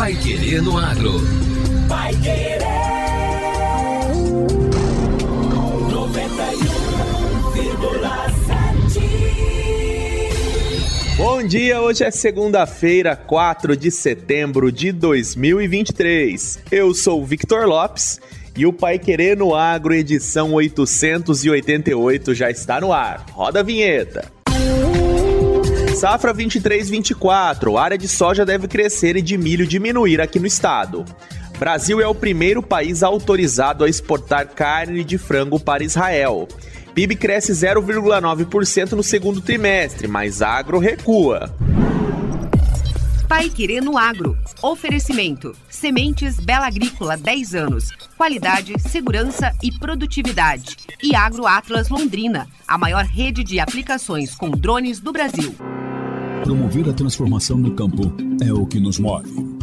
Pai Querer no Agro. Pai Querer. 91,7. Bom dia, hoje é segunda-feira, 4 de setembro de 2023. Eu sou o Victor Lopes e o Pai Querer no Agro, edição 888, já está no ar. Roda a vinheta. Safra 23-24, área de soja deve crescer e de milho diminuir aqui no estado. Brasil é o primeiro país autorizado a exportar carne de frango para Israel. PIB cresce 0,9% no segundo trimestre, mas agro recua. Pai Querer no Agro. Oferecimento. Sementes Bela Agrícola 10 anos. Qualidade, segurança e produtividade. E Agro Atlas Londrina, a maior rede de aplicações com drones do Brasil. Promover a transformação no campo é o que nos move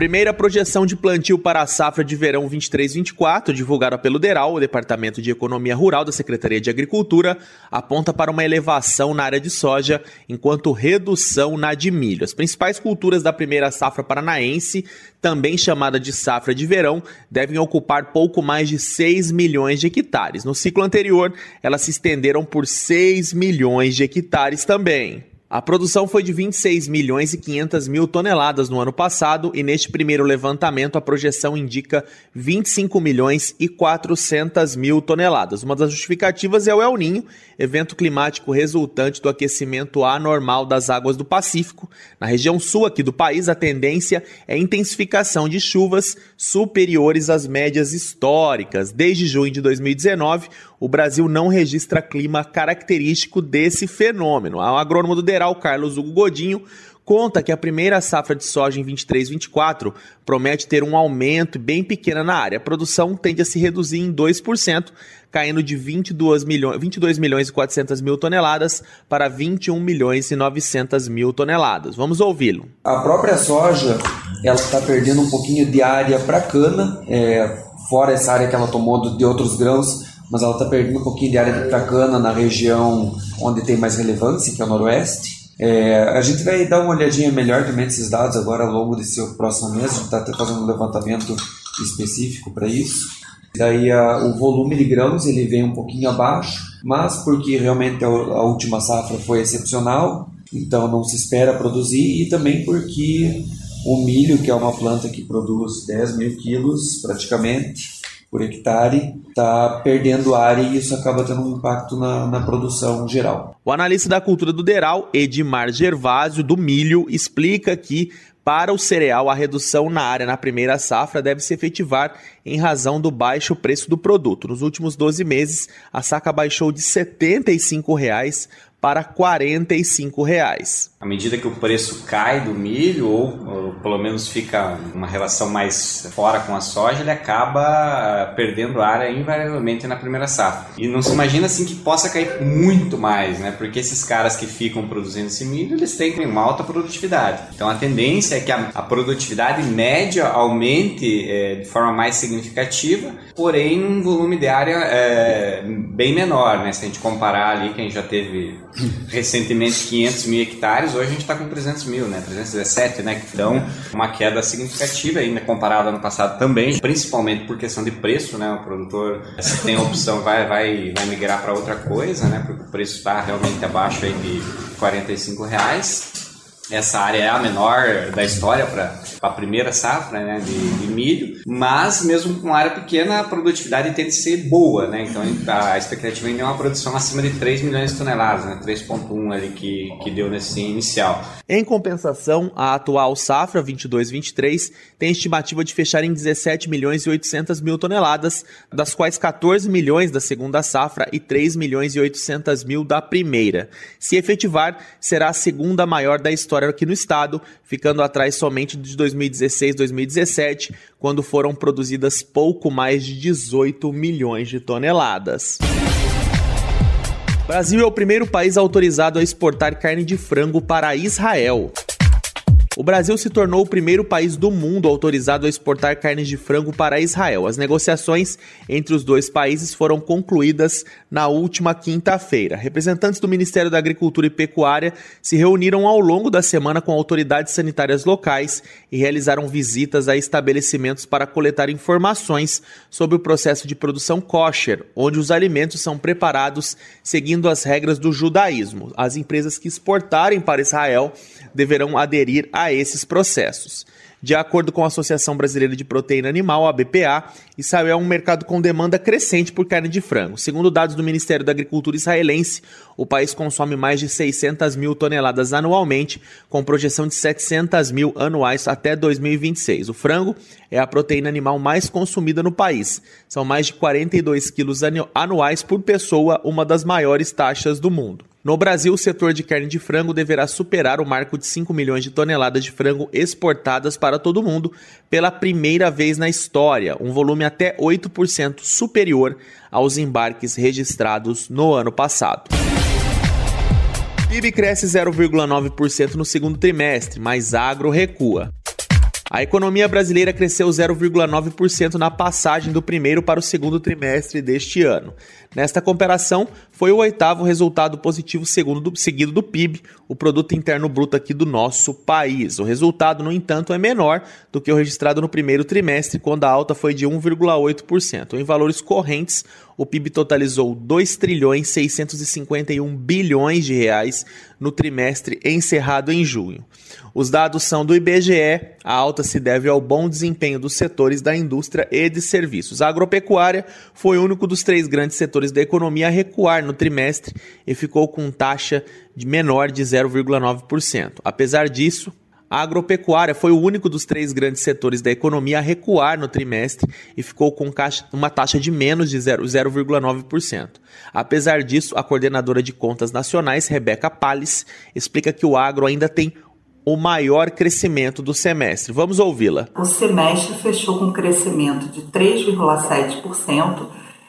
Primeira projeção de plantio para a safra de verão 23-24, divulgada pelo DERAL, o Departamento de Economia Rural da Secretaria de Agricultura, aponta para uma elevação na área de soja, enquanto redução na de milho. As principais culturas da primeira safra paranaense, também chamada de safra de verão, devem ocupar pouco mais de 6 milhões de hectares. No ciclo anterior, elas se estenderam por 6 milhões de hectares também. A produção foi de 26 milhões e 500 mil toneladas no ano passado e neste primeiro levantamento a projeção indica 25 milhões e 400 mil toneladas. Uma das justificativas é o El Ninho, evento climático resultante do aquecimento anormal das águas do Pacífico. Na região sul aqui do país, a tendência é intensificação de chuvas superiores às médias históricas. Desde junho de 2019, o Brasil não registra clima característico desse fenômeno. O agrônomo do Deral, Carlos Hugo Godinho, conta que a primeira safra de soja em 23-24 promete ter um aumento bem pequeno na área. A produção tende a se reduzir em 2%, caindo de 22 milhões, 22 milhões e 400 mil toneladas para 21 milhões e 900 mil toneladas. Vamos ouvi-lo. A própria soja ela está perdendo um pouquinho de área para cana, é, fora essa área que ela tomou de outros grãos mas ela está perdendo um pouquinho de área de cana na região onde tem mais relevância, que é o noroeste. É, a gente vai dar uma olhadinha melhor também nesses dados agora ao longo desse próximo mês, a gente está fazendo um levantamento específico para isso. Daí a, o volume de grãos ele vem um pouquinho abaixo, mas porque realmente a, a última safra foi excepcional, então não se espera produzir, e também porque o milho, que é uma planta que produz 10 mil quilos praticamente, por hectare, está perdendo área e isso acaba tendo um impacto na, na produção geral. O analista da cultura do Deral, Edmar Gervásio, do milho, explica que para o cereal, a redução na área na primeira safra deve se efetivar em razão do baixo preço do produto. Nos últimos 12 meses, a saca baixou de 75 reais para 45 reais. À medida que o preço cai do milho, ou, ou, pelo menos fica uma relação mais fora com a soja, ele acaba ah, perdendo área invariavelmente na primeira safra. E não se imagina assim que possa cair muito mais, né? Porque esses caras que ficam produzindo esse milho, eles têm uma alta produtividade. Então a tendência é que a, a produtividade média aumente é, de forma mais significativa, porém um volume de área é, bem menor, né? Se a gente comparar ali, quem já teve recentemente 500 mil hectares, hoje a gente está com 300 mil, né? 317, né? Então, uma queda significativa ainda comparada ao ano passado também, principalmente por questão de preço, né? O produtor, se tem opção, vai, vai, vai migrar para outra coisa, né? Porque o preço está realmente abaixo aí de 45 reais essa área é a menor da história para a primeira safra né, de, de, milho, mas mesmo com área pequena a produtividade tem que ser boa, né? Então a expectativa ainda é uma produção acima de 3 milhões de toneladas, né? 3.1 ali que, que deu nesse inicial. Em compensação, a atual safra 22-23 tem estimativa de fechar em 17 milhões e 800 mil toneladas, das quais 14 milhões da segunda safra e 3 milhões e 800 mil da primeira. Se efetivar, será a segunda maior da história aqui no estado, ficando atrás somente de 2016-2017, quando foram produzidas pouco mais de 18 milhões de toneladas. Brasil é o primeiro país autorizado a exportar carne de frango para Israel. O Brasil se tornou o primeiro país do mundo autorizado a exportar carnes de frango para Israel. As negociações entre os dois países foram concluídas na última quinta-feira. Representantes do Ministério da Agricultura e Pecuária se reuniram ao longo da semana com autoridades sanitárias locais e realizaram visitas a estabelecimentos para coletar informações sobre o processo de produção kosher, onde os alimentos são preparados seguindo as regras do judaísmo. As empresas que exportarem para Israel deverão aderir a esses processos. De acordo com a Associação Brasileira de Proteína Animal, a BPA, Israel é um mercado com demanda crescente por carne de frango. Segundo dados do Ministério da Agricultura israelense, o país consome mais de 600 mil toneladas anualmente, com projeção de 700 mil anuais até 2026. O frango é a proteína animal mais consumida no país. São mais de 42 quilos anuais por pessoa, uma das maiores taxas do mundo. No Brasil, o setor de carne de frango deverá superar o marco de 5 milhões de toneladas de frango exportadas para todo o mundo pela primeira vez na história, um volume até 8% superior aos embarques registrados no ano passado. PIB cresce 0,9% no segundo trimestre, mas agro recua. A economia brasileira cresceu 0,9% na passagem do primeiro para o segundo trimestre deste ano. Nesta comparação, foi o oitavo resultado positivo do, seguido do PIB, o Produto Interno Bruto aqui do nosso país. O resultado, no entanto, é menor do que o registrado no primeiro trimestre, quando a alta foi de 1,8%. Em valores correntes, o PIB totalizou 2 trilhões 651 bilhões de reais no trimestre encerrado em junho. Os dados são do IBGE. A alta se deve ao bom desempenho dos setores da indústria e de serviços. A agropecuária foi o único dos três grandes setores da economia a recuar no trimestre e ficou com taxa de menor de 0,9%. Apesar disso, a agropecuária foi o único dos três grandes setores da economia a recuar no trimestre e ficou com uma taxa de menos de 0,9%. Apesar disso, a coordenadora de contas nacionais, Rebeca Palles, explica que o agro ainda tem o maior crescimento do semestre. Vamos ouvi-la. O semestre fechou com um crescimento de 3,7%,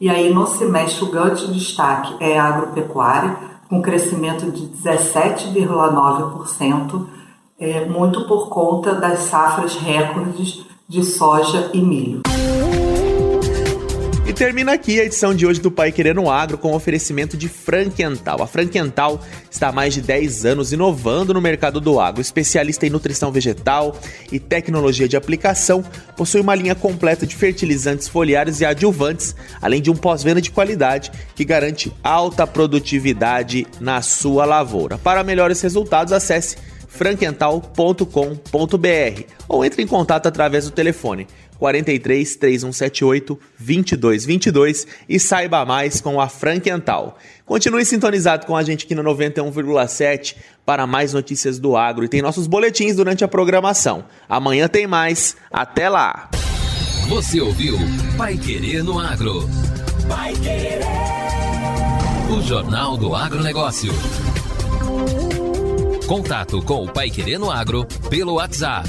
e aí no semestre o grande destaque é a agropecuária, com crescimento de 17,9% é, muito por conta das safras recordes de soja e milho. E termina aqui a edição de hoje do Pai Querendo Agro com oferecimento de Frankental. A Frankental está há mais de 10 anos inovando no mercado do agro. Especialista em nutrição vegetal e tecnologia de aplicação, possui uma linha completa de fertilizantes foliares e adjuvantes, além de um pós-venda de qualidade que garante alta produtividade na sua lavoura. Para melhores resultados, acesse franquental.com.br ou entre em contato através do telefone 43 3178 2222 e saiba mais com a Franquental. Continue sintonizado com a gente aqui no 91,7 para mais notícias do agro e tem nossos boletins durante a programação. Amanhã tem mais. Até lá. Você ouviu Pai Querer no Agro. Pai Querer. O Jornal do Agronegócio Contato com o Pai Querendo Agro pelo WhatsApp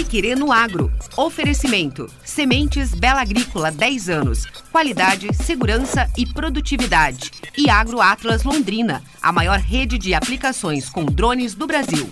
Pai Querer no Agro. Oferecimento. Sementes Bela Agrícola 10 anos. Qualidade, segurança e produtividade. E Agro Atlas Londrina, a maior rede de aplicações com drones do Brasil.